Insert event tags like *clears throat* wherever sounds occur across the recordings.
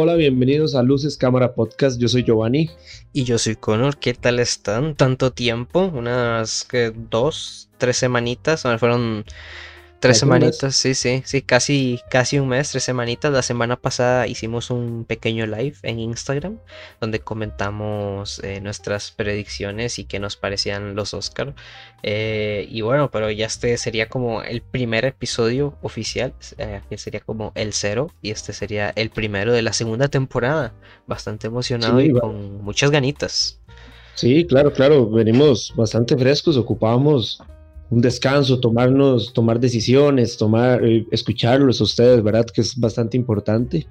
Hola, bienvenidos a Luces Cámara Podcast. Yo soy Giovanni. Y yo soy Connor. ¿Qué tal están? Tanto tiempo, unas que dos, tres semanitas, fueron Tres semanitas, sí, sí, sí, casi, casi un mes, tres semanitas. La semana pasada hicimos un pequeño live en Instagram donde comentamos eh, nuestras predicciones y qué nos parecían los Oscar. Eh, y bueno, pero ya este sería como el primer episodio oficial, eh, que sería como el cero, y este sería el primero de la segunda temporada. Bastante emocionado y con muchas ganitas. Sí, claro, claro, venimos bastante frescos, ocupábamos un descanso, tomarnos, tomar decisiones, tomar, eh, escucharlos a ustedes, ¿verdad? Que es bastante importante.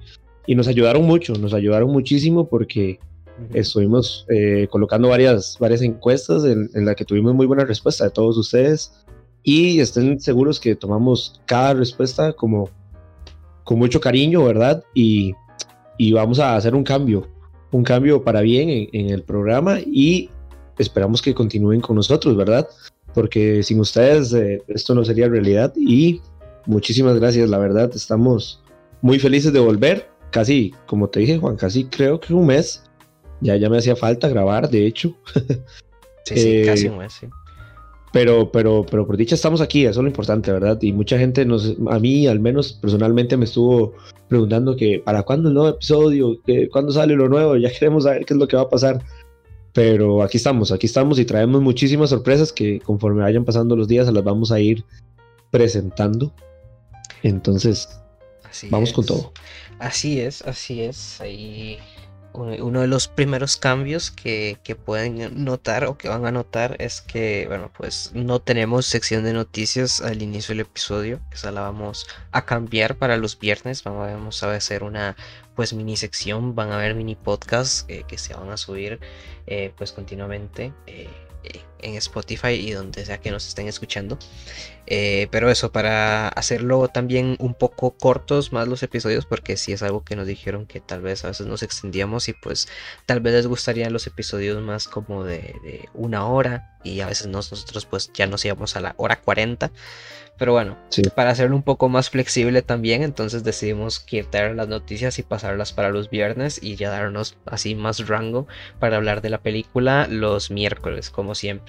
Y nos ayudaron mucho, nos ayudaron muchísimo porque estuvimos eh, colocando varias, varias encuestas en, en las que tuvimos muy buena respuesta de todos ustedes. Y estén seguros que tomamos cada respuesta como con mucho cariño, ¿verdad? Y, y vamos a hacer un cambio, un cambio para bien en, en el programa y esperamos que continúen con nosotros, ¿verdad? Porque sin ustedes eh, esto no sería realidad y muchísimas gracias, la verdad, estamos muy felices de volver, casi, como te dije Juan, casi creo que un mes, ya, ya me hacía falta grabar, de hecho. *laughs* sí, sí, casi eh, un mes, sí. Pero, pero, pero por dicha estamos aquí, eso es lo importante, ¿verdad? Y mucha gente nos, a mí al menos personalmente me estuvo preguntando que para cuándo el nuevo episodio, que cuándo sale lo nuevo, ya queremos saber qué es lo que va a pasar. Pero aquí estamos, aquí estamos y traemos muchísimas sorpresas que conforme vayan pasando los días se las vamos a ir presentando. Entonces, vamos con todo. Así es, así es. Ahí uno de los primeros cambios que, pueden notar o que van a notar es que, bueno, pues no tenemos sección de noticias al inicio del episodio. Esa la vamos a cambiar para los viernes. Vamos a hacer una pues mini sección. Van a haber mini podcasts eh, que se van a subir eh, pues continuamente. En Spotify y donde sea que nos estén escuchando. Eh, pero eso, para hacerlo también un poco cortos más los episodios, porque si es algo que nos dijeron que tal vez a veces nos extendíamos y pues tal vez les gustarían los episodios más como de, una hora y a veces nosotros pues ya nos íbamos a la hora 40. Pero bueno, para hacerlo un poco más flexible también, entonces decidimos quitar las noticias y pasarlas para los viernes y ya darnos así más rango para hablar de la película los miércoles, como siempre.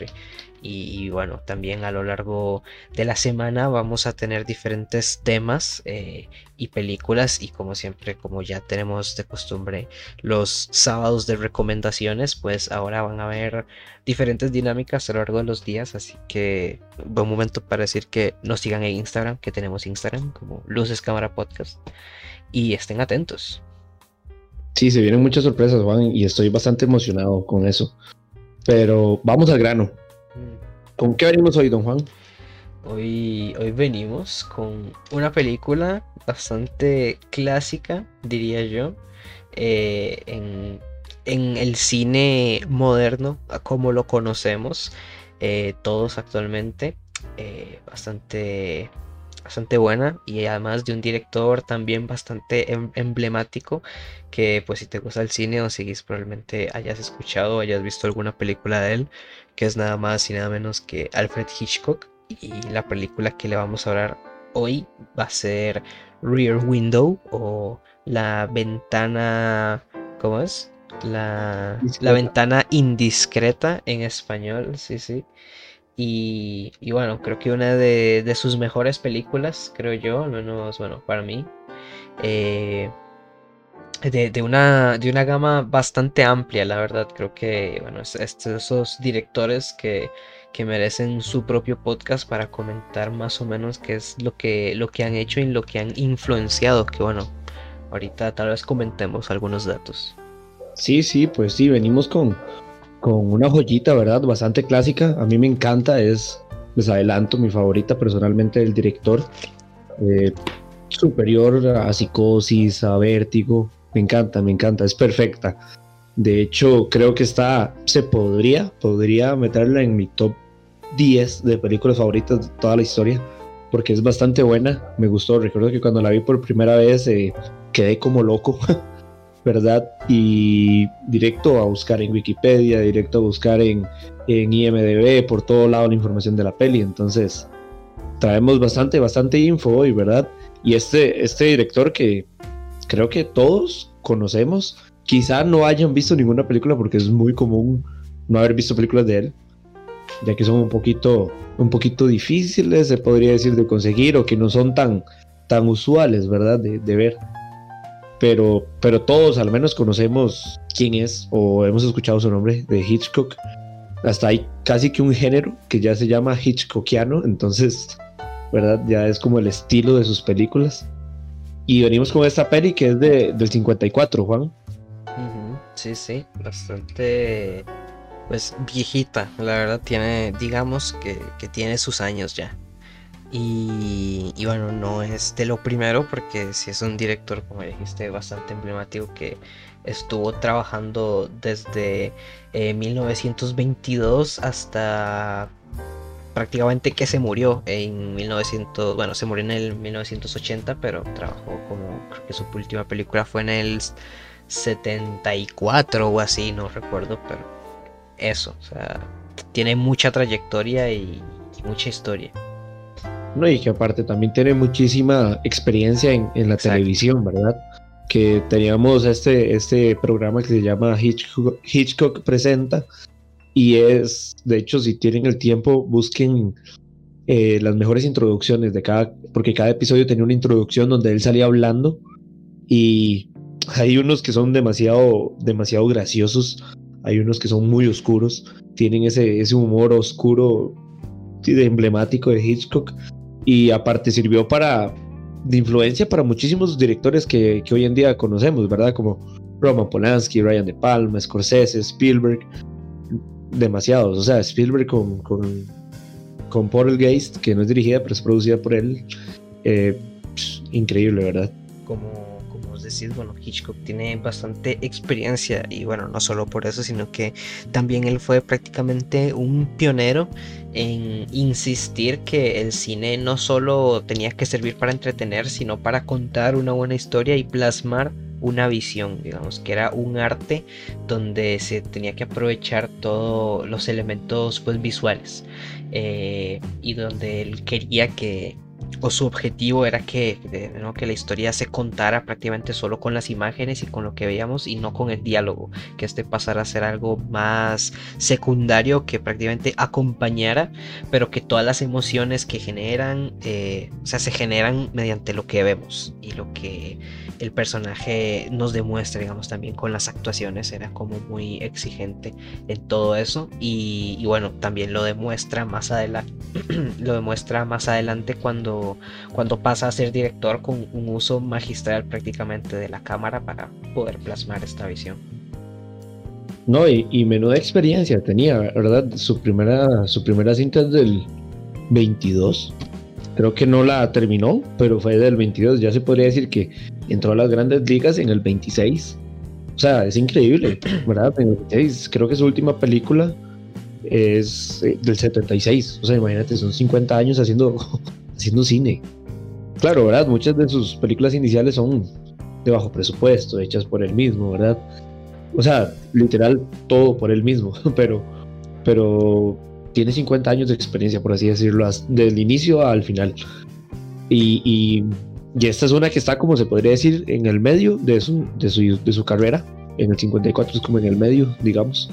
Y, bueno, también a lo largo de la semana vamos a tener diferentes temas eh, y películas y como siempre, como ya tenemos de costumbre los sábados de recomendaciones, pues ahora van a haber diferentes dinámicas a lo largo de los días, así que buen momento para decir que nos sigan en Instagram, que tenemos Instagram como Luces Cámara Podcast y estén atentos. Sí, se vienen muchas sorpresas, Juan, y estoy bastante emocionado con eso. Pero vamos al grano. Mm. ¿Con qué venimos hoy, don Juan? Hoy, hoy venimos con una película bastante clásica, diría yo, eh, en, el cine moderno, como lo conocemos eh, todos actualmente. Eh, bastante bastante buena y además de un director también bastante em, emblemático que pues si te gusta el cine o seguís probablemente hayas escuchado o hayas visto alguna película de él que es nada más y nada menos que Alfred Hitchcock y la película que le vamos a hablar hoy va a ser Rear Window o la ventana ¿cómo es? La, la ventana indiscreta en español, sí, sí. Y, bueno, creo que una de, sus mejores películas, creo yo, al menos, bueno, para mí. Eh, de, una, de una gama bastante amplia, la verdad. Creo que, bueno, es, esos directores que, que, merecen su propio podcast para comentar más o menos qué es lo que, lo que han hecho y lo que han influenciado. Que bueno, ahorita tal vez comentemos algunos datos. Sí, sí, pues sí, venimos con, con una joyita, ¿verdad? Bastante clásica. A mí me encanta, es, les adelanto, mi favorita personalmente del director. Eh, superior a Psicosis, a Vértigo. Me encanta, me encanta, es perfecta. De hecho, creo que está, se podría, podría meterla en mi top 10 de películas favoritas de toda la historia, porque es bastante buena. Me gustó, recuerdo que cuando la vi por primera vez eh, quedé como loco. *laughs* ¿verdad? Y directo a buscar en Wikipedia, directo a buscar en, en IMDB, por todo lado la información de la peli. Entonces, traemos bastante, bastante info hoy, ¿verdad? Y este, este director que creo que todos conocemos. Quizá no hayan visto ninguna película porque es muy común no haber visto películas de él, ya que son un poquito, un poquito difíciles, se podría decir, de conseguir o que no son tan, tan usuales, ¿verdad? De, de ver. Pero, pero todos al menos conocemos quién es o hemos escuchado su nombre de Hitchcock. Hasta hay casi que un género que ya se llama Hitchcockiano, entonces, ¿verdad? Ya es como el estilo de sus películas. Y venimos con esta peli que es de, del 54, Juan. Sí, sí, bastante pues viejita, la verdad tiene, digamos que, tiene sus años ya. Y, bueno, no es de lo primero porque si es un director, como dijiste, bastante emblemático que estuvo trabajando desde 1922 eh, hasta prácticamente que se murió en 1900, bueno, se murió en el 1980, pero trabajó como, creo que su última película fue en el 74 o así, no recuerdo, pero eso. O sea, tiene mucha trayectoria y, mucha historia. No, y que aparte también tiene muchísima experiencia en, la televisión, ¿verdad? Que teníamos este, este programa que se llama Hitchcock, Presenta. Y es, de hecho, si tienen el tiempo, busquen eh, las mejores introducciones de cada, porque cada episodio tenía una introducción donde él salía hablando y hay unos que son demasiado, demasiado graciosos hay unos que son muy oscuros, tienen ese, ese humor oscuro de emblemático de Hitchcock y aparte sirvió para de influencia para muchísimos directores que, que hoy en día conocemos, ¿verdad? Como Roman Polanski, Ryan De Palma, Scorsese, Spielberg, demasiados, o sea, Spielberg con, con, con que no es dirigida, pero es producida por él, eh, increíble, ¿verdad? Como decir, bueno, Hitchcock tiene bastante experiencia y bueno, no solo por eso, sino que también él fue prácticamente un pionero en insistir que el cine no solo tenía que servir para entretener, sino para contar una buena historia y plasmar una visión, digamos, que era un arte donde se tenía que aprovechar todos los elementos pues, visuales eh, y donde él quería que o su objetivo era que, que la historia se contara prácticamente solo con las imágenes y con lo que veíamos y no con el diálogo, que este pasara a ser algo más secundario que prácticamente acompañara, pero que todas las emociones que generan, eh, o sea, se generan mediante lo que vemos y lo que el personaje nos demuestra, digamos, también con las actuaciones, era como muy exigente en todo eso y, y bueno, también lo demuestra más adelante, *clears throat* lo demuestra más adelante cuando cuando, pasa a ser director con un uso magistral prácticamente de la cámara para poder plasmar esta visión. No, y, menuda experiencia tenía, ¿verdad? Su primera, su primera cinta es del 22. Creo que no la terminó, pero fue del 22. Ya se podría decir que entró a las grandes ligas en el 26. O sea, es increíble, *clears throat* ¿verdad? creo que su última película es eh, del 76. O sea, imagínate, son 50 años haciendo *laughs* haciendo cine. Claro, ¿verdad? Muchas de sus películas iniciales son de bajo presupuesto, hechas por él mismo, ¿verdad? O sea, literal, todo por él mismo, *laughs* pero, pero tiene 50 años de experiencia, por así decirlo, del inicio al final. Y, y, esta es una que está, como se podría decir, en el medio de su, de su, de su carrera. En el 54 es como en el medio, digamos.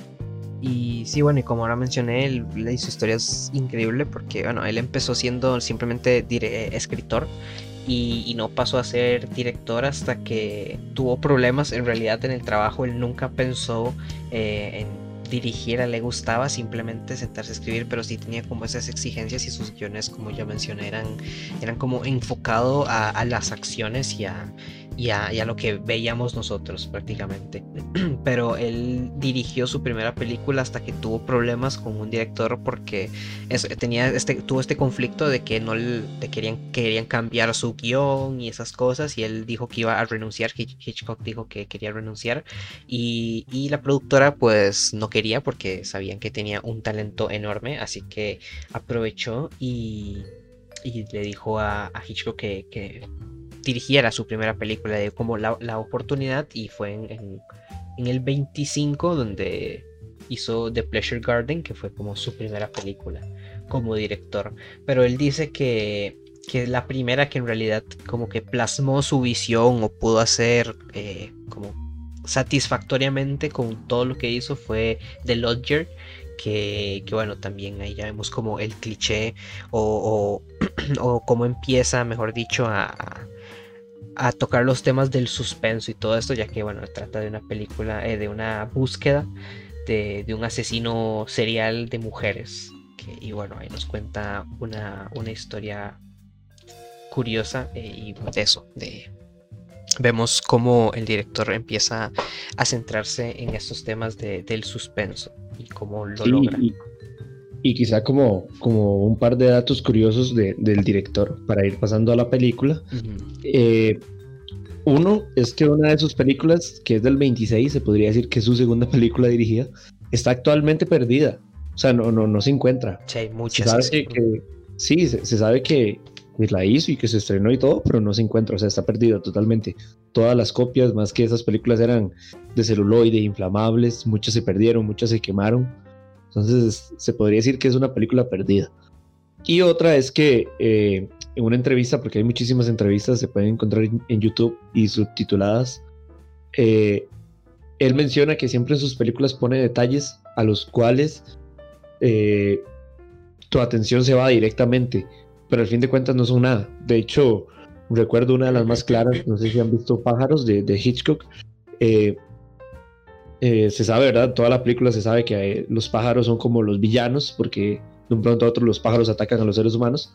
Y sí, bueno, y como ahora mencioné, él, su historia es increíble porque, bueno, él empezó siendo simplemente escritor y, no pasó a ser director hasta que tuvo problemas en realidad en el trabajo. Él nunca pensó eh, en dirigir, le gustaba simplemente sentarse a escribir, pero sí tenía como esas exigencias y sus guiones, como ya mencioné, eran, eran como enfocado a, a las acciones y a, y a, lo que veíamos nosotros prácticamente. *clears throat* Pero él dirigió su primera película hasta que tuvo problemas con un director porque tenía este, tuvo este conflicto de que no le querían, querían cambiar su guion y esas cosas y él dijo que iba a renunciar, Hitchcock dijo que quería renunciar y, y la productora pues no quería porque sabían que tenía un talento enorme, así que aprovechó y, y le dijo a, Hitchcock que dirigiera su primera película, de como la, oportunidad y fue en, el 25 donde hizo The Pleasure Garden, que fue como su primera película como director. Pero él dice que que la primera que en realidad como que plasmó su visión o pudo hacer eh, como satisfactoriamente con todo lo que hizo fue The Lodger, que, bueno, también ahí ya vemos como el cliché o, o, *clears throat* cómo empieza, mejor dicho, a, a, tocar los temas del suspenso y todo esto, ya que bueno, trata de una película, eh, de una búsqueda de, de, un asesino serial de mujeres. Que, y bueno, ahí nos cuenta una, una historia curiosa eh, y de eso, de vemos cómo el director empieza a centrarse en estos temas de, del suspenso y cómo lo logra. Y, quizá como, como un par de datos curiosos del director para ir pasando a la película. Eh, uno es que una de sus películas, que es del 26, se podría decir que es su segunda *laughs* película dirigida, está actualmente perdida. O sea, no, no, no se encuentra. Sí, hay muchas. que, sí, se, sabe que, la hizo y que se estrenó y todo, pero no se encuentra, o sea, está perdido totalmente. Todas las copias, más que esas películas eran de celuloide, inflamables, muchas se perdieron, muchas se quemaron. Entonces se podría decir que es una película perdida. Y otra es que eh, en una entrevista, porque hay muchísimas entrevistas, se pueden encontrar en, YouTube y subtituladas, eh, él menciona que siempre en sus películas pone detalles a los cuales eh, tu atención se va directamente pero al fin de cuentas no son nada. De hecho, recuerdo una de las más claras, no sé si han visto Pájaros de, Hitchcock. Eh, eh, se sabe, ¿verdad? Toda la película se sabe que eh, los pájaros son como los villanos, porque de un pronto a otro los pájaros atacan a los seres humanos.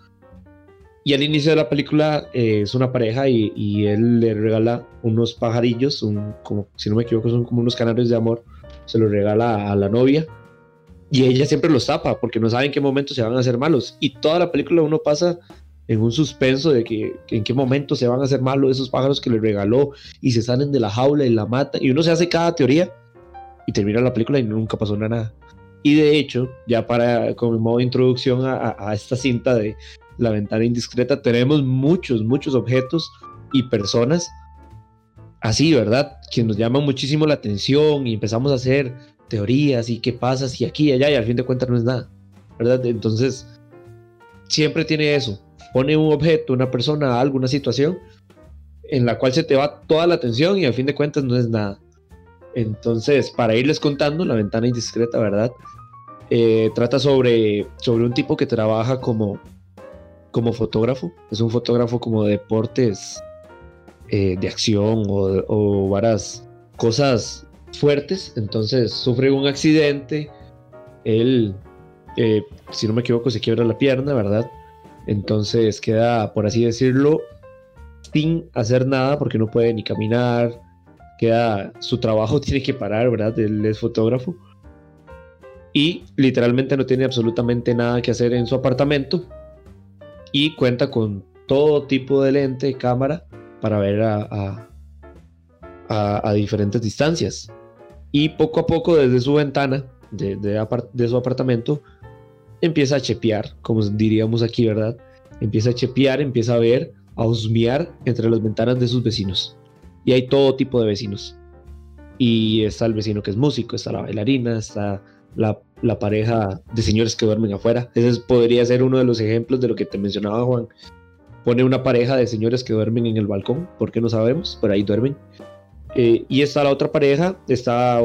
Y al inicio de la película es una pareja y, él le regala unos pajarillos, como, si no me equivoco, son como unos canarios de amor. Se los regala a la novia y ella siempre los tapa porque no sabe en qué momento se van a hacer malos. Y toda la película uno pasa en un suspenso de que, en qué momento se van a hacer malos esos pájaros que le regaló y se salen de la jaula y la matan. Y uno se hace cada teoría y termina la película y nunca pasó nada. Y de hecho, ya para como modo de introducción a, a esta cinta de La ventana indiscreta, tenemos muchos, muchos objetos y personas así, ¿verdad? Que nos llaman muchísimo la atención y empezamos a hacer teorías y qué pasa si aquí y allá y al fin de cuentas no es nada, ¿verdad? Entonces, siempre tiene eso. Pone un objeto, una persona, algo, una situación en la cual se te va toda la atención y al fin de cuentas no es nada. Entonces, para irles contando, la ventana indiscreta, ¿verdad? Eh, trata sobre, sobre un tipo que trabaja como, como fotógrafo. Es un fotógrafo como de deportes eh, de acción o, o varas, cosas fuertes, entonces sufre un accidente, él, eh, si no me equivoco, se quiebra la pierna, ¿verdad? Entonces queda, por así decirlo, sin hacer nada porque no puede ni caminar, queda, su trabajo tiene que parar, ¿verdad? Él es fotógrafo y literalmente no tiene absolutamente nada que hacer en su apartamento y cuenta con todo tipo de lente, cámara para ver a, a diferentes distancias y poco a poco desde su ventana de, de, su apartamento empieza a chepear, como diríamos aquí, ¿verdad? Empieza a chepear, empieza a ver, a husmear entre las ventanas de sus vecinos. Y hay todo tipo de vecinos. Y está el vecino que es músico, está la bailarina, está la, pareja de señores que duermen afuera. Ese podría ser uno de los ejemplos de lo que te mencionaba Juan. Pone una pareja de señores que duermen en el balcón, porque no sabemos, pero ahí duermen. Eh, y está la otra pareja, está,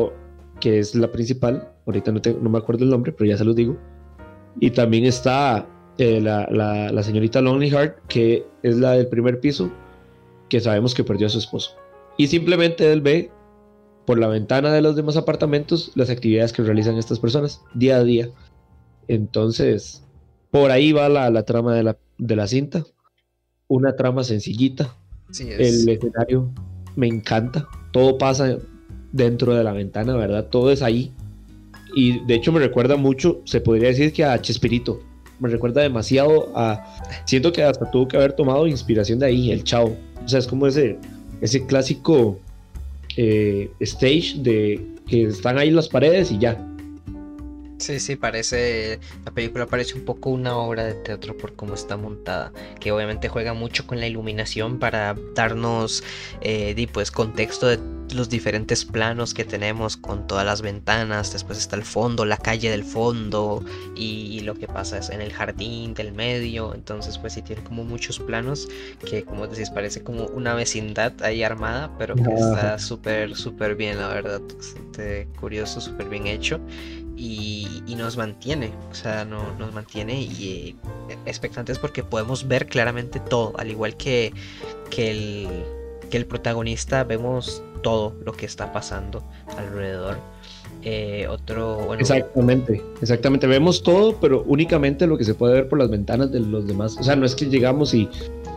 que es la principal, ahorita no, no me acuerdo el nombre, pero ya se los digo. Y también está eh, la, la, la, señorita Lonely Heart, que es la del primer piso, que sabemos que perdió a su esposo. Y simplemente él ve por la ventana de los demás apartamentos las actividades que realizan estas personas día a día. Entonces, por ahí va la, la trama de la, de la cinta. Una trama sencillita. El escenario me encanta. Todo pasa dentro de la ventana, ¿verdad? Todo es ahí. Y de hecho me recuerda mucho, se podría decir que a Chespirito. Me recuerda demasiado a... Siento que hasta tuvo que haber tomado inspiración de ahí, el chao. O sea, es como ese, ese clásico eh, stage de que están ahí las paredes y ya. Sí, sí, parece, la película parece un poco una obra de teatro por cómo está montada, que obviamente juega mucho con la iluminación para darnos, eh, pues, contexto de los diferentes planos que tenemos con todas las ventanas, después está el fondo, la calle del fondo y, lo que pasa es en el jardín del medio, entonces pues sí tiene como muchos planos que como decís parece como una vecindad ahí armada, pero que está súper súper bien la verdad, curioso, súper bien hecho y, nos mantiene, o sea, no, nos mantiene y eh, expectantes porque podemos ver claramente todo, al igual que, que el que el protagonista vemos todo lo que está pasando alrededor. Eh, otro. exactamente, exactamente. Vemos todo, pero únicamente lo que se puede ver por las ventanas de los demás. O sea, no es que llegamos y,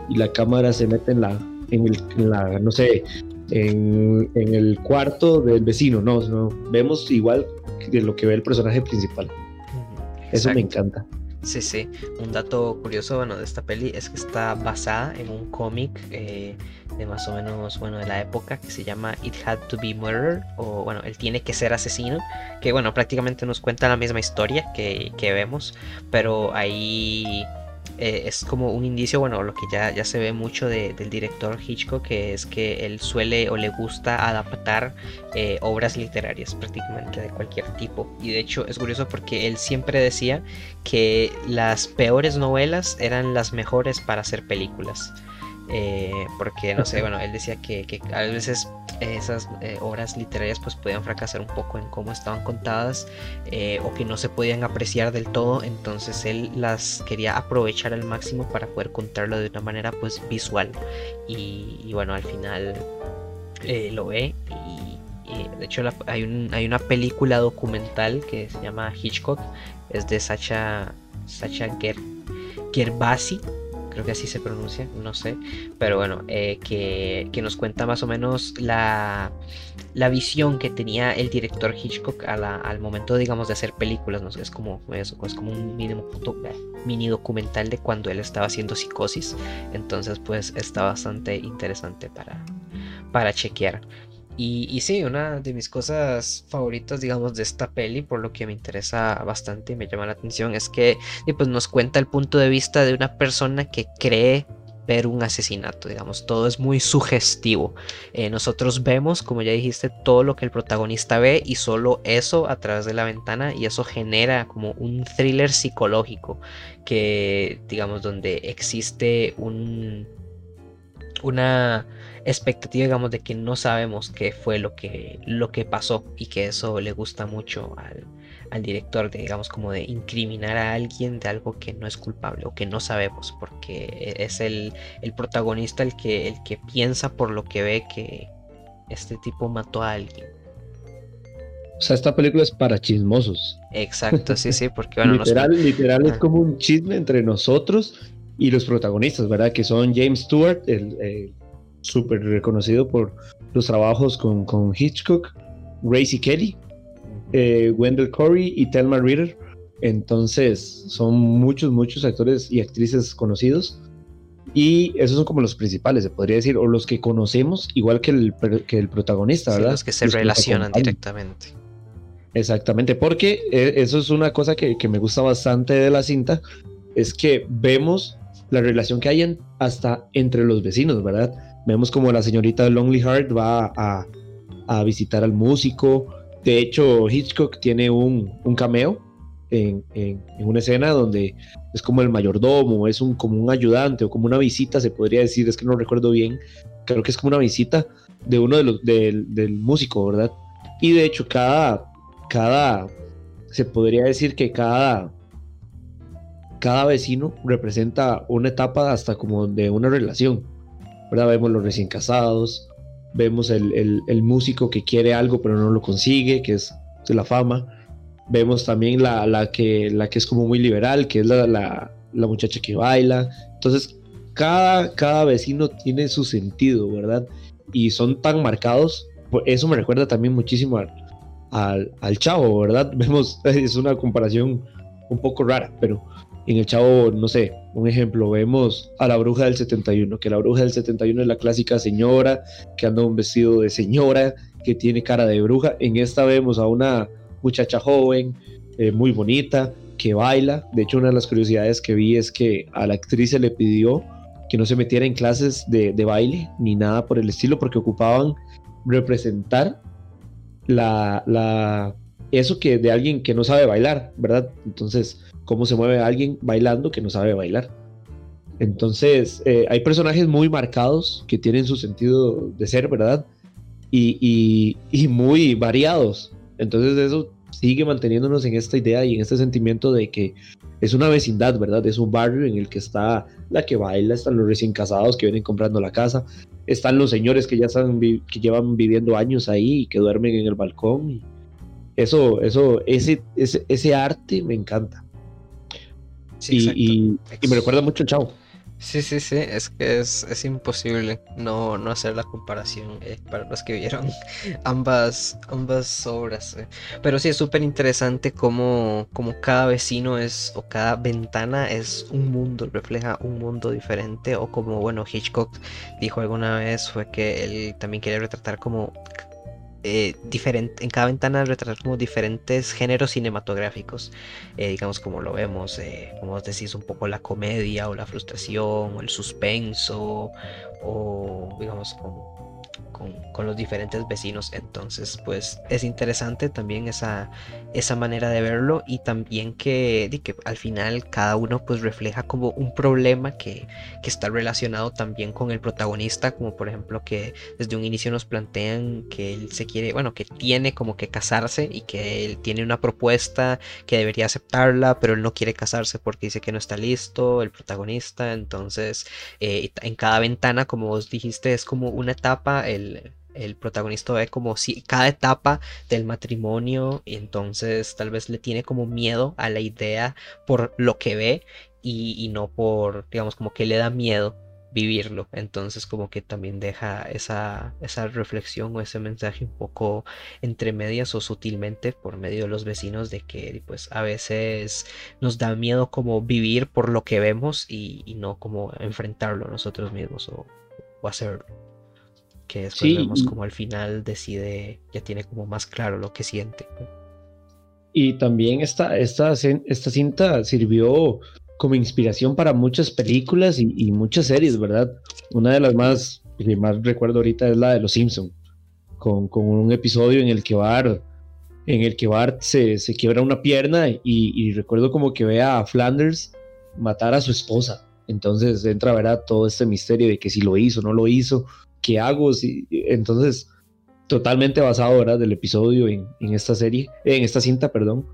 y la cámara se mete en la, en, el, la no sé, en, en, el cuarto del vecino, no, no. Vemos igual de lo que ve el personaje principal. Eso me encanta. Sí, sí. Un dato curioso, bueno, de esta peli es que está basada en un cómic eh, de más o menos, bueno, de la época que se llama It Had to Be Murder, o bueno, él tiene que ser asesino, que bueno, prácticamente nos cuenta la misma historia que, que vemos, pero ahí eh, es como un indicio, bueno, lo que ya, ya se ve mucho del director Hitchcock, que es que él suele o le gusta adaptar eh, obras literarias prácticamente de cualquier tipo. Y de hecho es curioso porque él siempre decía que las peores novelas eran las mejores para hacer películas. Eh, porque no sé, bueno, él decía que, que a veces esas eh, obras literarias pues podían fracasar un poco en cómo estaban contadas eh, o que no se podían apreciar del todo, entonces él las quería aprovechar al máximo para poder contarlo de una manera pues visual. Y, bueno, al final lo ve y, de hecho hay, un, hay una película documental que se llama Hitchcock, es de Sacha, Sacha Ger, Gerbasi creo que así se pronuncia, no sé, pero bueno, eh, que, nos cuenta más o menos la, la visión que tenía el director Hitchcock al momento, digamos, de hacer películas, ¿no? es como es como un mínimo, mini documental de cuando él estaba haciendo psicosis, entonces pues está bastante interesante para, para chequear. Y, sí, una de mis cosas favoritas, digamos, de esta peli, por lo que me interesa bastante y me llama la atención, es que pues nos cuenta el punto de vista de una persona que cree ver un asesinato, digamos, todo es muy sugestivo. Eh, nosotros vemos, como ya dijiste, todo lo que el protagonista ve y solo eso a través de la ventana y eso genera como un thriller psicológico que, digamos, donde existe un, una expectativa, digamos, de que no sabemos qué fue lo que, lo que pasó y que eso le gusta mucho al, director, digamos, como de incriminar a alguien de algo que no es culpable o que no sabemos, porque es el, protagonista el que, el que piensa por lo que ve que este tipo mató a alguien. O sea, esta película es para chismosos. Exacto, sí, sí, porque bueno, literal, literal es como un chisme entre nosotros y los protagonistas, ¿verdad? Que son James Stewart, el súper reconocido por los trabajos con, con Hitchcock, Gracie Kelly, eh, Wendell Corey y Thelma Ritter. Entonces, son muchos, muchos actores y actrices conocidos. Y esos son como los principales, se podría decir, o los que conocemos, igual que el, que el protagonista, ¿verdad? los que se relacionan directamente. Exactamente, porque eh, eso es una cosa que, que, me gusta bastante de la cinta, es que vemos la relación que hay hasta entre los vecinos, ¿verdad? Vemos como la señorita Lonely Heart va a, visitar al músico. De hecho, Hitchcock tiene un, cameo en, una escena donde es como el mayordomo, es un, como un ayudante o como una visita, se podría decir, es que no recuerdo bien. Creo que es como una visita de uno de los del músico, ¿verdad? Y de hecho, cada, cada, se podría decir que cada, cada vecino representa una etapa hasta como de una relación. Vemos los recién casados, vemos el, músico que quiere algo pero no lo consigue, que es la fama. Vemos también la, que, la que es como muy liberal, que es la, muchacha que baila. Entonces, cada, cada vecino tiene su sentido, ¿verdad? Y son tan marcados. Eso me recuerda también muchísimo al, al chavo, ¿verdad? *laughs* Vemos, es una comparación un poco rara, pero en el chavo, no sé, un ejemplo, vemos a la bruja del 71, que la bruja del 71 es la clásica señora que anda un vestido de señora, que tiene cara de bruja. En esta vemos a una muchacha joven, eh, muy bonita, que baila. De hecho, una de las curiosidades que vi es que a la actriz se le pidió que no se metiera en clases de, baile ni nada por el estilo porque ocupaban representar la, la, eso que de alguien que no sabe bailar, ¿verdad? Entonces, ¿cómo se mueve alguien bailando que no sabe bailar? Entonces, eh, hay personajes muy marcados que tienen su sentido de ser, ¿verdad? Y, muy variados. Entonces, eso sigue manteniéndonos en esta idea y en este sentimiento de que es una vecindad, ¿verdad? Es un barrio en el que está la que baila, están los recién casados que vienen comprando la casa, están los señores que ya están que llevan viviendo años ahí y que duermen en el balcón. Eso, eso, ese, ese, ese arte me encanta. Sí, y, y, me recuerda mucho el Chavo. Sí, sí, sí, es que es, es imposible no, no, hacer la comparación eh, para los que vieron *laughs* ambas, ambas obras. Eh. Pero sí, es súper interesante cómo, cómo, cada vecino es, o cada ventana es un mundo, refleja un mundo diferente, o como, bueno, Hitchcock dijo alguna vez, fue que él también quiere retratar como eh, diferente, en cada ventana retratar como diferentes géneros cinematográficos, eh, digamos como lo vemos, eh, como vos decís, un poco la comedia o la frustración o el suspenso o digamos como con, los diferentes vecinos. Entonces, pues es interesante también esa, esa manera de verlo y también que, que al final cada uno pues refleja como un problema que, que, está relacionado también con el protagonista, como por ejemplo que desde un inicio nos plantean que él se quiere, bueno, que tiene como que casarse y que él tiene una propuesta que debería aceptarla, pero él no quiere casarse porque dice que no está listo, el protagonista. Entonces, eh, en cada ventana, como vos dijiste, es como una etapa, el protagonista ve como si cada etapa del matrimonio y entonces tal vez le tiene como miedo a la idea por lo que ve y, no por, digamos, como que le da miedo vivirlo. Entonces como que también deja esa, esa reflexión o ese mensaje un poco entre medias o sutilmente por medio de los vecinos de que pues a veces nos da miedo como vivir por lo que vemos y, no como enfrentarlo nosotros mismos o, o hacerlo que después vemos como al final decide, ya tiene como más claro lo que siente. Y también esta, esta, esta cinta sirvió como inspiración para muchas películas y, muchas series, ¿verdad? Una de las más que más recuerdo ahorita es la de Los Simpson, con, con un episodio en el que Bart, en el que Bart se, se quiebra una pierna y, y, recuerdo como que ve a Flanders matar a su esposa. Entonces entra, ¿verdad? Todo este misterio de que si lo hizo, no lo hizo, ¿qué hago? Si, entonces, totalmente basado ¿verdad? del episodio en, esta serie, en esta cinta, perdón.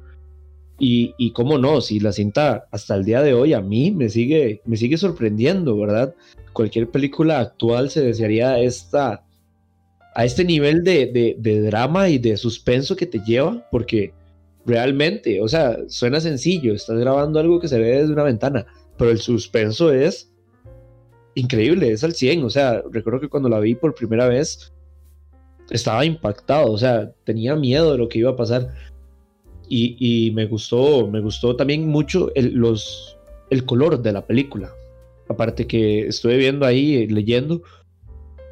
Y, y cómo no, si la cinta hasta el día de hoy a mí me sigue, me sigue sorprendiendo, ¿verdad? Cualquier película actual se desearía esta, a este nivel de, de drama y de suspenso que te lleva, porque realmente, o sea, suena sencillo, estás grabando algo que se ve desde una ventana, pero el suspenso es increíble, es al 100. O sea, recuerdo que cuando la vi por primera vez estaba impactado, o sea, tenía miedo de lo que iba a pasar. Y, me gustó, me gustó también mucho el, los, el color de la película. Aparte que estuve viendo ahí, leyendo,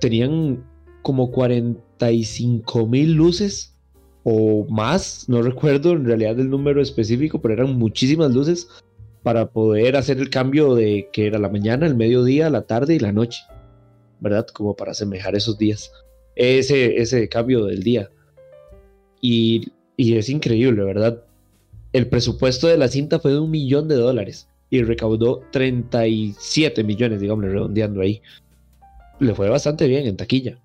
tenían como 45 mil luces o más, no recuerdo en realidad el número específico, pero eran muchísimas luces para poder hacer el cambio de que era la mañana, el mediodía, la tarde y la noche, ¿verdad? Como para asemejar esos días, ese, ese cambio del día. Y, y es increíble, ¿verdad? El presupuesto de la cinta fue de un millón de dólares y recaudó 37 millones, digamos, redondeando ahí. Le fue bastante bien en taquilla.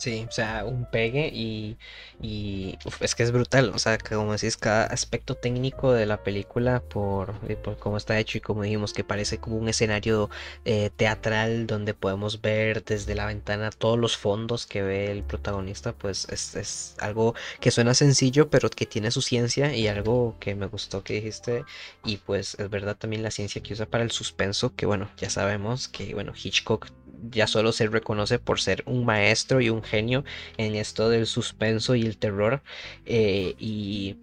Sí, o sea, un pegue y, y es que es brutal, o sea, como decís, cada aspecto técnico de la película por, eh, por cómo está hecho y como dijimos que parece como un escenario eh, teatral donde podemos ver desde la ventana todos los fondos que ve el protagonista, pues es, es, algo que suena sencillo pero que tiene su ciencia y algo que me gustó que dijiste y pues es verdad también la ciencia que usa para el suspenso, que bueno, ya sabemos que bueno, Hitchcock ya solo se reconoce por ser un maestro y un genio en esto del suspenso y el terror. Eh, y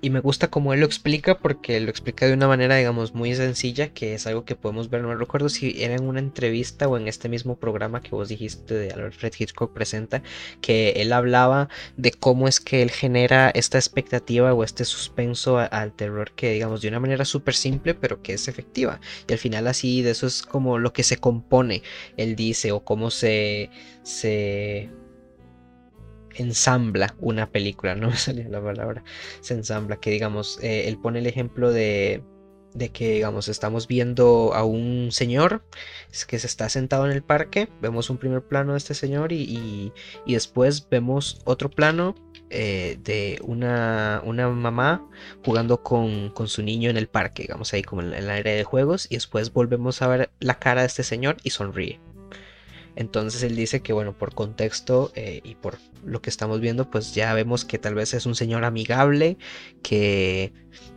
y me gusta como él lo explica porque lo explica de una manera, digamos, muy sencilla, que es algo que podemos ver, no recuerdo si era en una entrevista o en este mismo programa que vos dijiste de Alfred Hitchcock presenta, que él hablaba de cómo es que él genera esta expectativa o este suspenso al terror que, digamos, de una manera súper simple, pero que es efectiva. Y al final así, de eso es como lo que se compone, él dice, o cómo se... se ensambla una película, no me *laughs* salía la palabra, se ensambla, que digamos, eh, él pone el ejemplo de, de que, digamos, estamos viendo a un señor que se está sentado en el parque, vemos un primer plano de este señor y, y, después vemos otro plano eh, de una, una, mamá jugando con, con, su niño en el parque, digamos ahí como en el área de juegos, y después volvemos a ver la cara de este señor y sonríe. Entonces él dice que bueno, por contexto eh, y por lo que estamos viendo, pues ya vemos que tal vez es un señor amigable, que,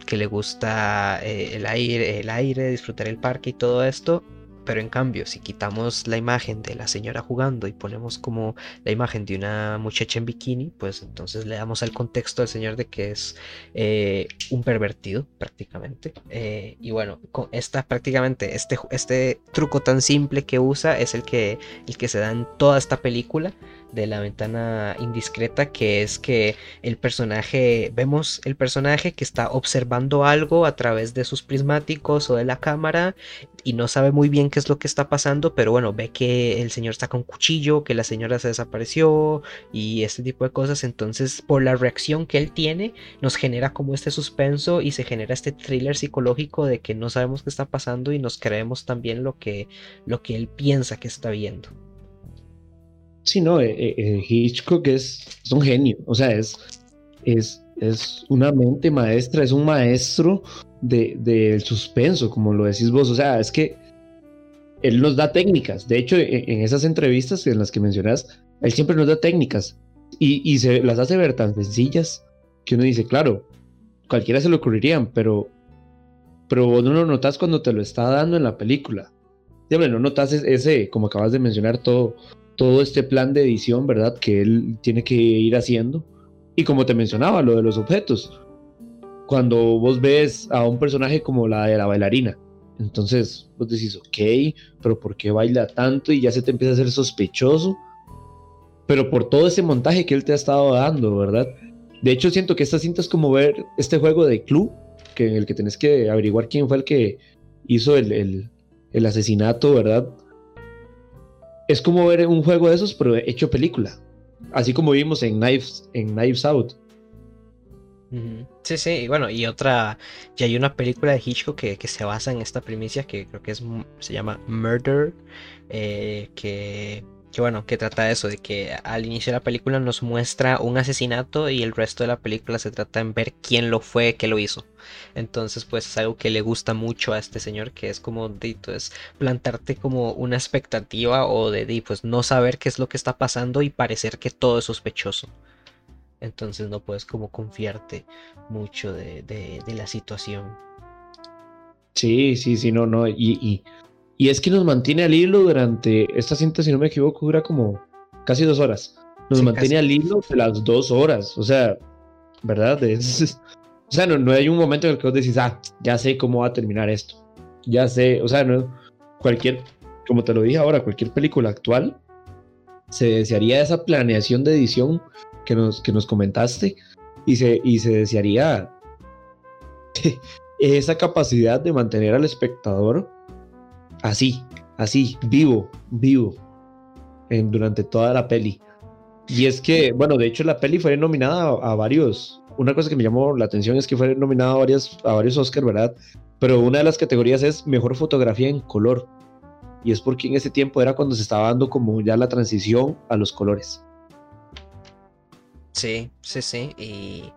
que le gusta eh, el aire, el aire, disfrutar el parque y todo esto. Pero en cambio, si quitamos la imagen de la señora jugando y ponemos como la imagen de una muchacha en bikini, pues entonces le damos al contexto al señor de que es eh, un pervertido prácticamente. Eh, y bueno, con esta prácticamente este, este truco tan simple que usa es el que, el que se da en toda esta película de la ventana indiscreta, que es que el personaje, vemos el personaje que está observando algo a través de sus prismáticos o de la cámara y no sabe muy bien qué es lo que está pasando, pero bueno, ve que el señor está con cuchillo, que la señora se desapareció y este tipo de cosas, entonces por la reacción que él tiene nos genera como este suspenso y se genera este thriller psicológico de que no sabemos qué está pasando y nos creemos también lo que, lo que él piensa que está viendo. Sí, no, eh, eh, eh, Hitchcock es, un genio, o sea, es, es, es una mente maestra, es un maestro del de, suspenso, como lo decís vos, o sea, es que él nos da técnicas, de hecho, e, en, esas entrevistas en las que mencionas, él siempre nos da técnicas y, y, se las hace ver tan sencillas que uno dice, claro, cualquiera se le ocurrirían, pero, pero vos no lo notas cuando te lo está dando en la película. Diablo, no notas ese, como acabas de mencionar, todo, todo este plan de edición, ¿verdad? Que él tiene que ir haciendo. Y como te mencionaba, lo de los objetos. Cuando vos ves a un personaje como la de la bailarina, entonces vos decís, ok, pero ¿por qué baila tanto? Y ya se te empieza a hacer sospechoso. Pero por todo ese montaje que él te ha estado dando, ¿verdad? De hecho, siento que esta cinta es como ver este juego de club, que en el que tenés que averiguar quién fue el que hizo el, el, el asesinato, ¿verdad? Es como ver un juego de esos, pero hecho película. Así como vimos en Knives, en Knives Out. Sí, sí, y bueno, y otra, ya hay una película de Hitchcock que, que se basa en esta primicia que creo que es, se llama Murder, eh, que que bueno, que trata de eso, de que al inicio de la película nos muestra un asesinato y el resto de la película se trata en ver quién lo fue, qué lo hizo. Entonces, pues es algo que le gusta mucho a este señor, que es como, dito, es plantarte como una expectativa o de, pues no saber qué es lo que está pasando y parecer que todo es sospechoso. Entonces no puedes como confiarte mucho de, de, la situación. Sí, sí, sí, no, no, y y es que nos mantiene al hilo durante, esta cinta, si no me equivoco, dura como casi dos horas. Nos mantiene al hilo de las dos horas. O sea, ¿verdad? *laughs* o sea, no, no, hay un momento en el que vos decís, ah, ya sé cómo va a terminar esto. Ya sé, o sea, no, cualquier, como te lo dije ahora, cualquier película actual se desearía esa planeación de edición que nos, que nos comentaste y se, y se desearía *laughs* esa capacidad de mantener al espectador así, así, vivo, vivo, durante toda la peli. Y es que, bueno, de hecho la peli fue nominada a, varios. Una cosa que me llamó la atención es que fue nominada a, varias, a varios Oscars, ¿verdad? Pero una de las categorías es mejor fotografía en color. Y es porque en ese tiempo era cuando se estaba dando como ya la transición a los colores. Sí, sí, sí. Y,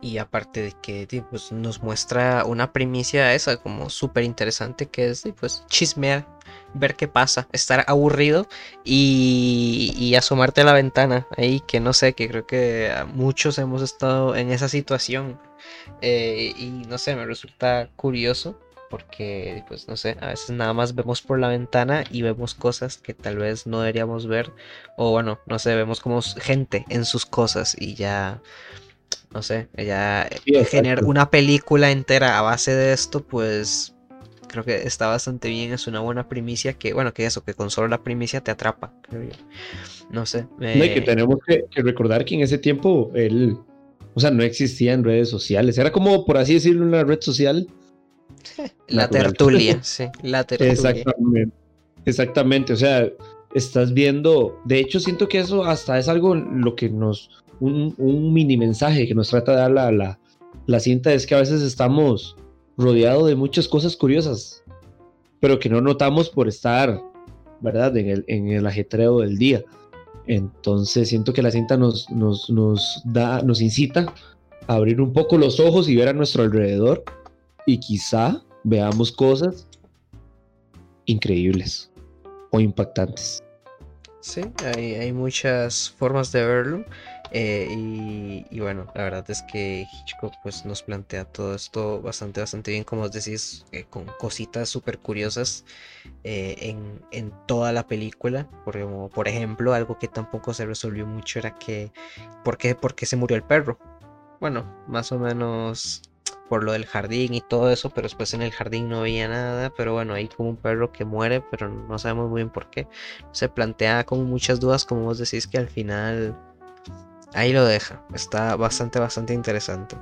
y aparte de que pues, nos muestra una primicia esa como súper interesante que es pues chismear, ver qué pasa, estar aburrido y, asomarte a la ventana. Ahí que no sé, que creo que muchos hemos estado en esa situación eh, y no sé, me resulta curioso porque pues no sé, a veces nada más vemos por la ventana y vemos cosas que tal vez no deberíamos ver o bueno, no sé, vemos como gente en sus cosas y ya no sé, ella generar una película entera a base de esto, pues creo que está bastante bien, es una buena primicia que, bueno, que eso, que con solo la primicia te atrapa, creo yo. No sé. que tenemos que, recordar que en ese tiempo él, o sea, no existían redes sociales, era como, por así decirlo, una red social. *laughs* la tertulia, *laughs* sí, la tertulia. Exactamente, exactamente, o sea, estás viendo, de hecho siento que eso hasta es algo lo que nos, un, mini mensaje que nos trata de dar la, la, la cinta es que a veces estamos rodeados de muchas cosas curiosas, pero que no notamos por estar, ¿verdad? En el, en el ajetreo del día. Entonces siento que la cinta nos, nos, nos, da, nos incita a abrir un poco los ojos y ver a nuestro alrededor y quizá veamos cosas increíbles o impactantes. Sí, hay, hay muchas formas de verlo. Eh, y, bueno, la verdad es que Hitchcock pues nos plantea todo esto bastante, bastante bien, como os decís, eh, con cositas súper curiosas eh, en, en, toda la película. Por, por ejemplo, algo que tampoco se resolvió mucho era que, ¿por qué, ¿por qué se murió el perro? Bueno, más o menos por lo del jardín y todo eso, pero después en el jardín no había nada, pero bueno, hay como un perro que muere, pero no sabemos muy bien por qué. Se plantea como muchas dudas, como vos decís, que al final ahí lo deja. Está bastante, bastante interesante.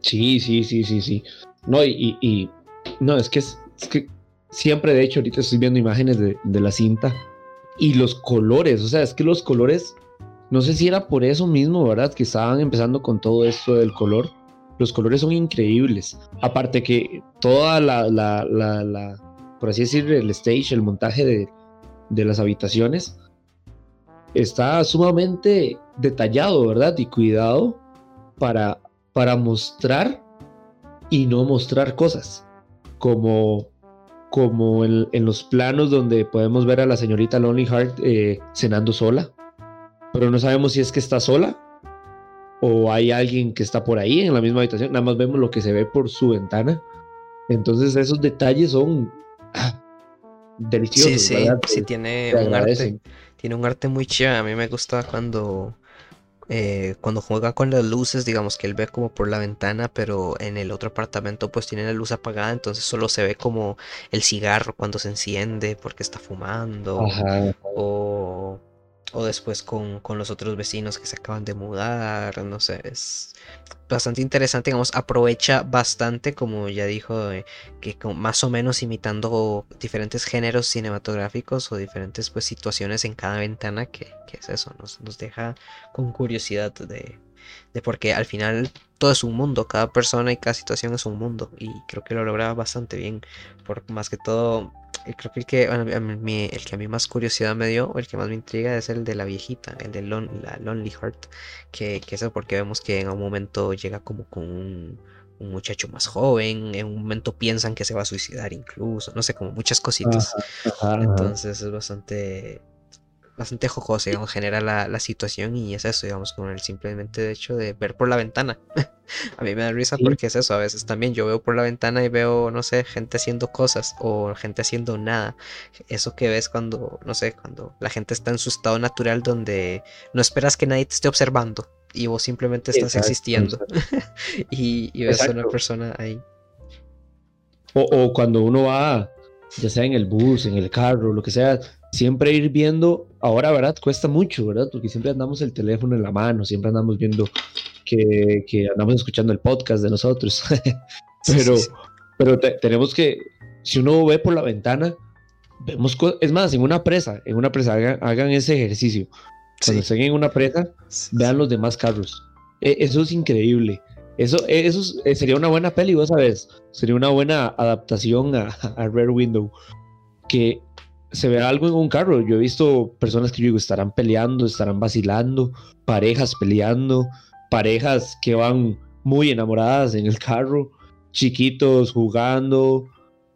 Sí, sí, sí, sí, sí. No, y, y, no, es que, es, que siempre, de hecho, ahorita estoy viendo imágenes de, de la cinta y los colores, o sea, es que los colores, no sé si era por eso mismo, ¿verdad? Que estaban empezando con todo esto del color. Los colores son increíbles. Aparte que toda la, la, la, la por así decir, el stage, el montaje de, de las habitaciones, está sumamente detallado, ¿verdad? Y cuidado para, para mostrar y no mostrar cosas. Como, como en, los planos donde podemos ver a la señorita Lonely Heart eh, cenando sola. Pero no sabemos si es que está sola o hay alguien que está por ahí en la misma habitación. Nada más vemos lo que se ve por su ventana. Entonces esos detalles son ah, deliciosos. Sí, sí, sí tiene un arte tiene un arte muy chido. A mí me gusta cuando, eh, cuando juega con las luces, digamos que él ve como por la ventana, pero en el otro apartamento pues tiene la luz apagada, entonces solo se ve como el cigarro cuando se enciende porque está fumando. O o después con, los otros vecinos que se acaban de mudar, no sé, es bastante interesante, digamos, aprovecha bastante, como ya dijo, eh, que más o menos imitando diferentes géneros cinematográficos o diferentes pues situaciones en cada ventana, que, es eso, nos, nos deja con curiosidad de, de porque al final todo es un mundo, cada persona y cada situación es un mundo y creo que lo logra bastante bien, por más que todo creo que el que, a mí, el que a mí más curiosidad me dio, o el que más me intriga, es el de la viejita, el de la Lonely Heart, que, que eso porque vemos que en un momento llega como con un, muchacho más joven, en un momento piensan que se va a suicidar incluso, no sé, como muchas cositas. Entonces es bastante bastante jocoso, digamos, genera la, situación y es eso, digamos, con el simplemente hecho de ver por la ventana. *laughs* a mí me da risa porque es eso, a veces también yo veo por la ventana y veo, no sé, gente haciendo cosas o gente haciendo nada. Eso que ves cuando, no sé, cuando la gente está en su estado natural donde no esperas que nadie te esté observando y vos simplemente estás existiendo *laughs* y, ves a una persona ahí. O, o cuando uno va, ya sea en el bus, en el carro, lo que sea, siempre ir viendo, ahora, ¿verdad? Cuesta mucho, ¿verdad? Porque siempre andamos el teléfono en la mano, siempre andamos viendo que, que andamos escuchando el podcast de nosotros. *laughs* pero pero tenemos que, si uno ve por la ventana, vemos, es más, en una presa, en una presa, hagan, ese ejercicio. Cuando estén en una presa, vean los demás carros. E, eso es increíble. Eso, eso eh, sería una buena peli, vos sabes. Sería una buena adaptación a, a Rare Window. Que se ve algo en un carro. Yo he visto personas que yo digo estarán peleando, estarán vacilando, parejas peleando, parejas que van muy enamoradas en el carro, chiquitos jugando,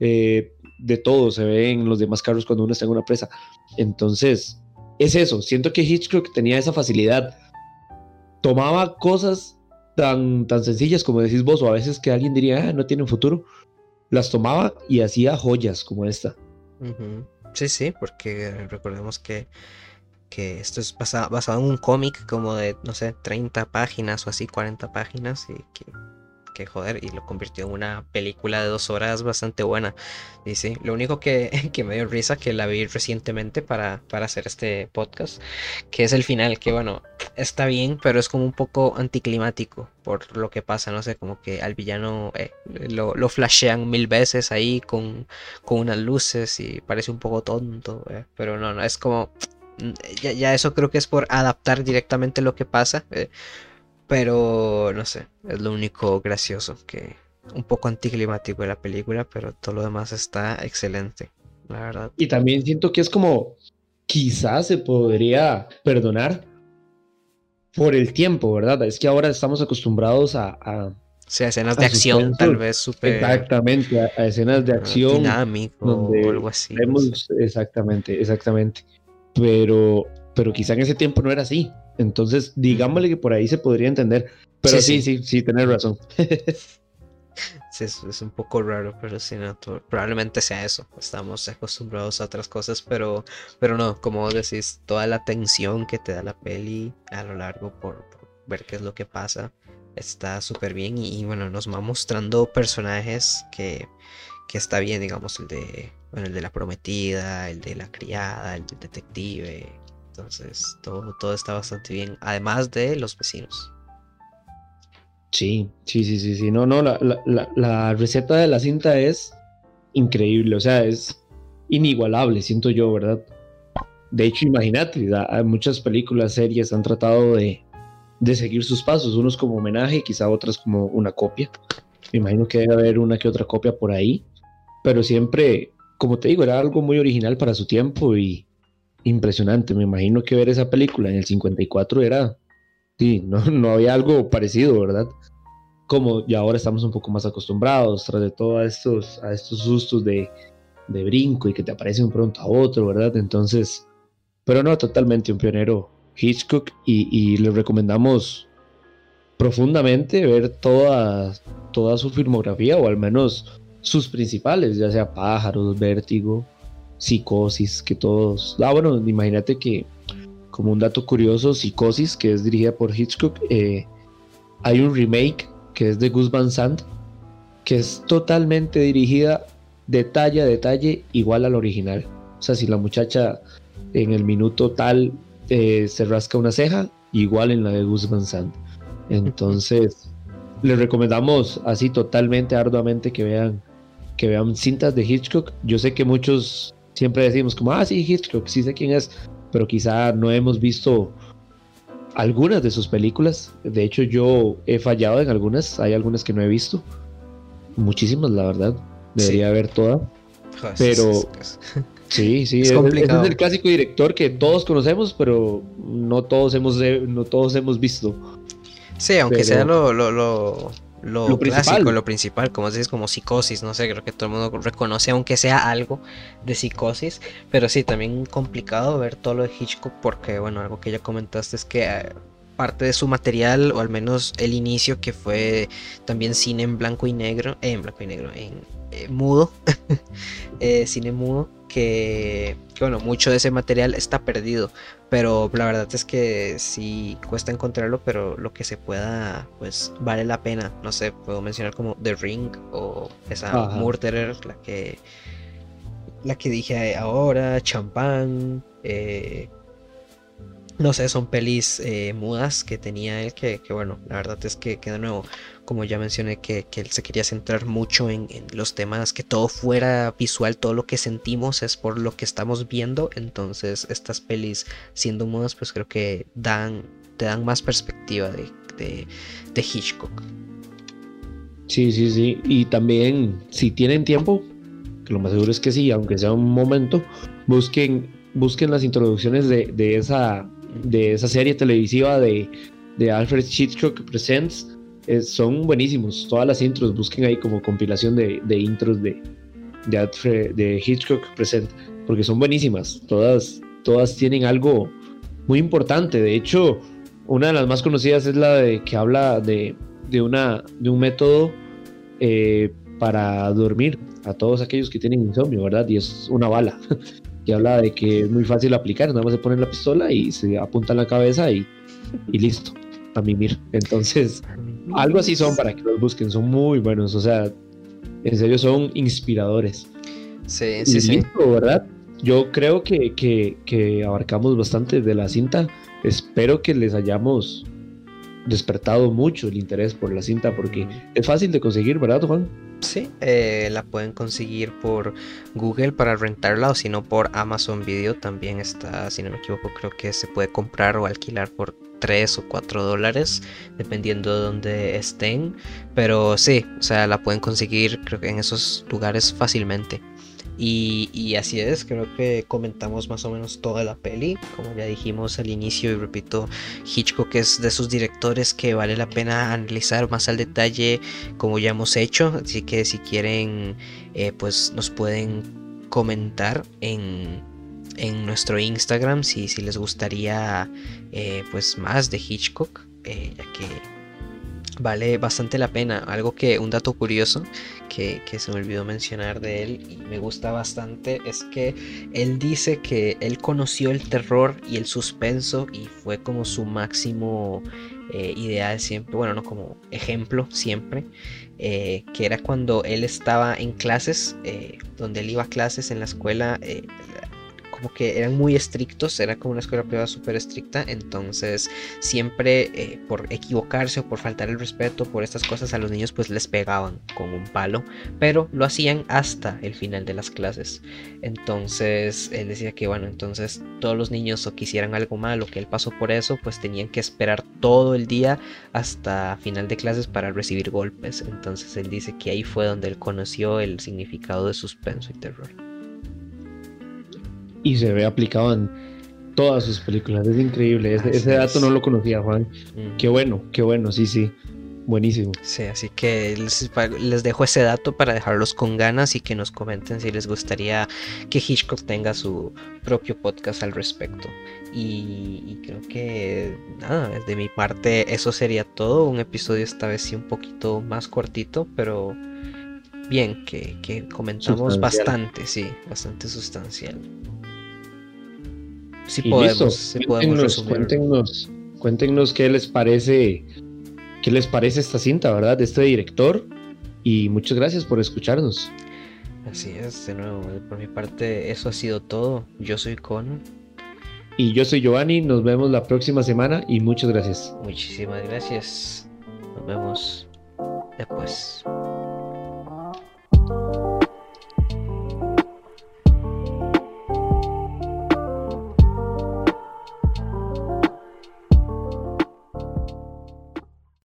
eh, de todo se ve en los demás carros cuando uno está en una presa. Entonces, es eso. Siento que Hitchcock tenía esa facilidad. Tomaba cosas tan, tan sencillas como decís vos, o a veces que alguien diría, ah, no tiene futuro. Las tomaba y hacía joyas como esta. Sí, sí, porque recordemos que, que esto es basado, basado en un cómic como de, no sé, 30 páginas o así, 40 páginas, y que, que joder, y lo convirtió en una película de dos horas bastante buena. Y sí, lo único que, *laughs* que me dio risa, que la vi recientemente para, para hacer este podcast, que es el final, que bueno, está bien, pero es como un poco anticlimático por lo que pasa, no sé, como que al villano eh, lo, lo, flashean mil veces ahí con, con unas luces y parece un poco tonto, eh, pero no, no, es como Mm, ya, eso creo que es por adaptar directamente lo que pasa. Eh, pero no sé, es lo único gracioso que un poco anticlimático de la película, pero todo lo demás está excelente, la verdad. Y también siento que es como quizás se podría perdonar por el tiempo, ¿verdad? Es que ahora estamos acostumbrados a, a escenas de acción, tal vez super. Exactamente, a, escenas de acción. Dinámico o algo así. exactamente, exactamente pero, pero quizá en ese tiempo no era así. Entonces, digámosle que por ahí se podría entender. Pero sí, sí, sí, sí, tenés razón. *laughs* sí, es, un poco raro, pero sí, no, probablemente sea eso. Estamos acostumbrados a otras cosas, pero, pero no, como decís, toda la tensión que te da la peli a lo largo por, ver qué es lo que pasa está súper bien y, bueno, nos va mostrando personajes que, que está bien, digamos, el de bueno, el de la prometida, el de la criada, el del detective. Entonces, todo, todo está bastante bien. Además de los vecinos. Sí, sí, sí, sí, sí. No, no, la, la, la, receta de la cinta es increíble. O sea, es inigualable, siento yo, ¿verdad? De hecho, imagínate, muchas películas, series han tratado de, de seguir sus pasos, unos como homenaje, quizá otras como una copia. Me imagino que debe haber una que otra copia por ahí, pero siempre como te digo, era algo muy original para su tiempo y impresionante. Me imagino que ver esa película en el 54 era, sí, no, *laughs* no había algo parecido, ¿verdad? Como ya ahora estamos un poco más acostumbrados, tras de todos estos, a estos sustos de, de brinco y que te aparece un pronto a otro, ¿verdad? Entonces, pero no, totalmente un pionero Hitchcock y, y le recomendamos profundamente ver toda, toda su filmografía o al menos sus principales, ya sea pájaros, vértigo, psicosis, que todos... Ah, bueno, imagínate que como un dato curioso, Psicosis, que es dirigida por Hitchcock, eh, hay un remake que es de Gus Van Sant, que es totalmente dirigida detalle a detalle igual al original. O sea, si la muchacha en el minuto tal eh, se rasca una ceja, igual en la de Gus Van Sant. Entonces, *laughs* les recomendamos así totalmente, arduamente que vean que vean cintas de Hitchcock. Yo sé que muchos siempre decimos como, ah, sí, Hitchcock, sí sé quién es, pero quizá no hemos visto algunas de sus películas. De hecho, yo he fallado en algunas, hay algunas que no he visto. Muchísimas, la verdad. Debería haber toda. pero *laughs* sí, sí, es, es, el clásico director que todos conocemos, pero no todos hemos, no todos hemos visto. Sí, aunque sea lo, lo lo, clásico, lo principal, como dices, como psicosis, no sé, creo que todo el mundo reconoce, aunque sea algo de psicosis, pero sí, también complicado ver todo lo de Hitchcock, porque, bueno, algo que ya comentaste es que eh, parte de su material, o al menos el inicio, que fue también cine en blanco y negro, eh, en blanco y negro, en eh, mudo, *laughs* cine mudo, que, bueno, mucho de ese material está perdido, pero la verdad es que sí cuesta encontrarlo, pero lo que se pueda, pues vale la pena. No sé, puedo mencionar como The Ring o esa Murderer, la que, la que dije ahora, Champán, eh, no sé, son pelis eh, mudas que tenía él que, bueno, la verdad es que, que de nuevo, como ya mencioné, que, él se quería centrar mucho en, los temas, que todo fuera visual, todo lo que sentimos es por lo que estamos viendo, entonces estas pelis siendo mudas pues creo que dan, te dan más perspectiva de, de, de Hitchcock. Sí, sí, sí, y también si tienen tiempo, que lo más seguro es que sí, aunque sea un momento, busquen, busquen las introducciones de, de esa de esa serie televisiva de, de Alfred Hitchcock Presents son buenísimos. Todas las intros, busquen ahí como compilación de, de intros de, de, Alfred, de Hitchcock Present, porque son buenísimas. Todas, todas tienen algo muy importante. De hecho, una de las más conocidas es la de que habla de, de, una, de un método eh, para dormir a todos aquellos que tienen insomnio, ¿verdad? Y es una bala. *laughs* que habla de que es muy fácil aplicar, nada más se pone la pistola y se apunta en la cabeza y, y listo. a mimir. Entonces, algo así son para que los busquen, son muy buenos, o sea, en serio son inspiradores. Sí, sí, sí. ¿verdad? Yo creo que, que, que abarcamos bastante de la cinta. Espero que les hayamos despertado mucho el interés por la cinta porque es fácil de conseguir, ¿verdad, Juan? Sí, eh, la pueden conseguir por Google para rentarla o si no por Amazon Video también está, si no me equivoco, creo que se puede comprar o alquilar por 3 o 4 dólares dependiendo de donde estén. Pero sí, o sea, la pueden conseguir creo que en esos lugares fácilmente. Y, así es, creo que comentamos más o menos toda la peli. Como ya dijimos al inicio, y repito, Hitchcock es de esos directores que vale la pena analizar más al detalle, como ya hemos hecho. Así que si quieren, eh, pues nos pueden comentar en, nuestro Instagram si, si les gustaría eh, pues más de Hitchcock, eh, ya que vale bastante la pena. Algo que, un dato curioso que, se me olvidó mencionar de él y me gusta bastante es que él dice que él conoció el terror y el suspenso y fue como su máximo eh, ideal siempre, bueno, no como ejemplo siempre, eh, que era cuando él estaba en clases, eh, donde él iba a clases en la escuela, como que eran muy estrictos, era como una escuela privada súper estricta, entonces siempre eh, por equivocarse o por faltar el respeto por estas cosas a los niños pues les pegaban con un palo, pero lo hacían hasta el final de las clases. Entonces él decía que bueno, entonces todos los niños o quisieran algo malo, que él pasó por eso, pues tenían que esperar todo el día hasta final de clases para recibir golpes. Entonces él dice que ahí fue donde él conoció el significado de suspenso y terror y se ve aplicado en todas sus películas. Es increíble. Ese, dato no lo conocía, Juan. Mm. Qué bueno, qué bueno, sí, sí. Buenísimo. Sí, así que les, dejo ese dato para dejarlos con ganas y que nos comenten si les gustaría que Hitchcock tenga su propio podcast al respecto. Y, creo que nada, de mi parte eso sería todo. Un episodio esta vez sí un poquito más cortito, pero bien, que, que comentamos bastante, sí, bastante sustancial. Sí podemos, cuéntenos, cuéntenos, qué les parece, qué les parece esta cinta, ¿verdad? De este director. Y muchas gracias por escucharnos. Así es, de nuevo, por mi parte eso ha sido todo. Yo soy Con. Y yo soy Giovanni, nos vemos la próxima semana y muchas gracias. Muchísimas gracias. Nos vemos después.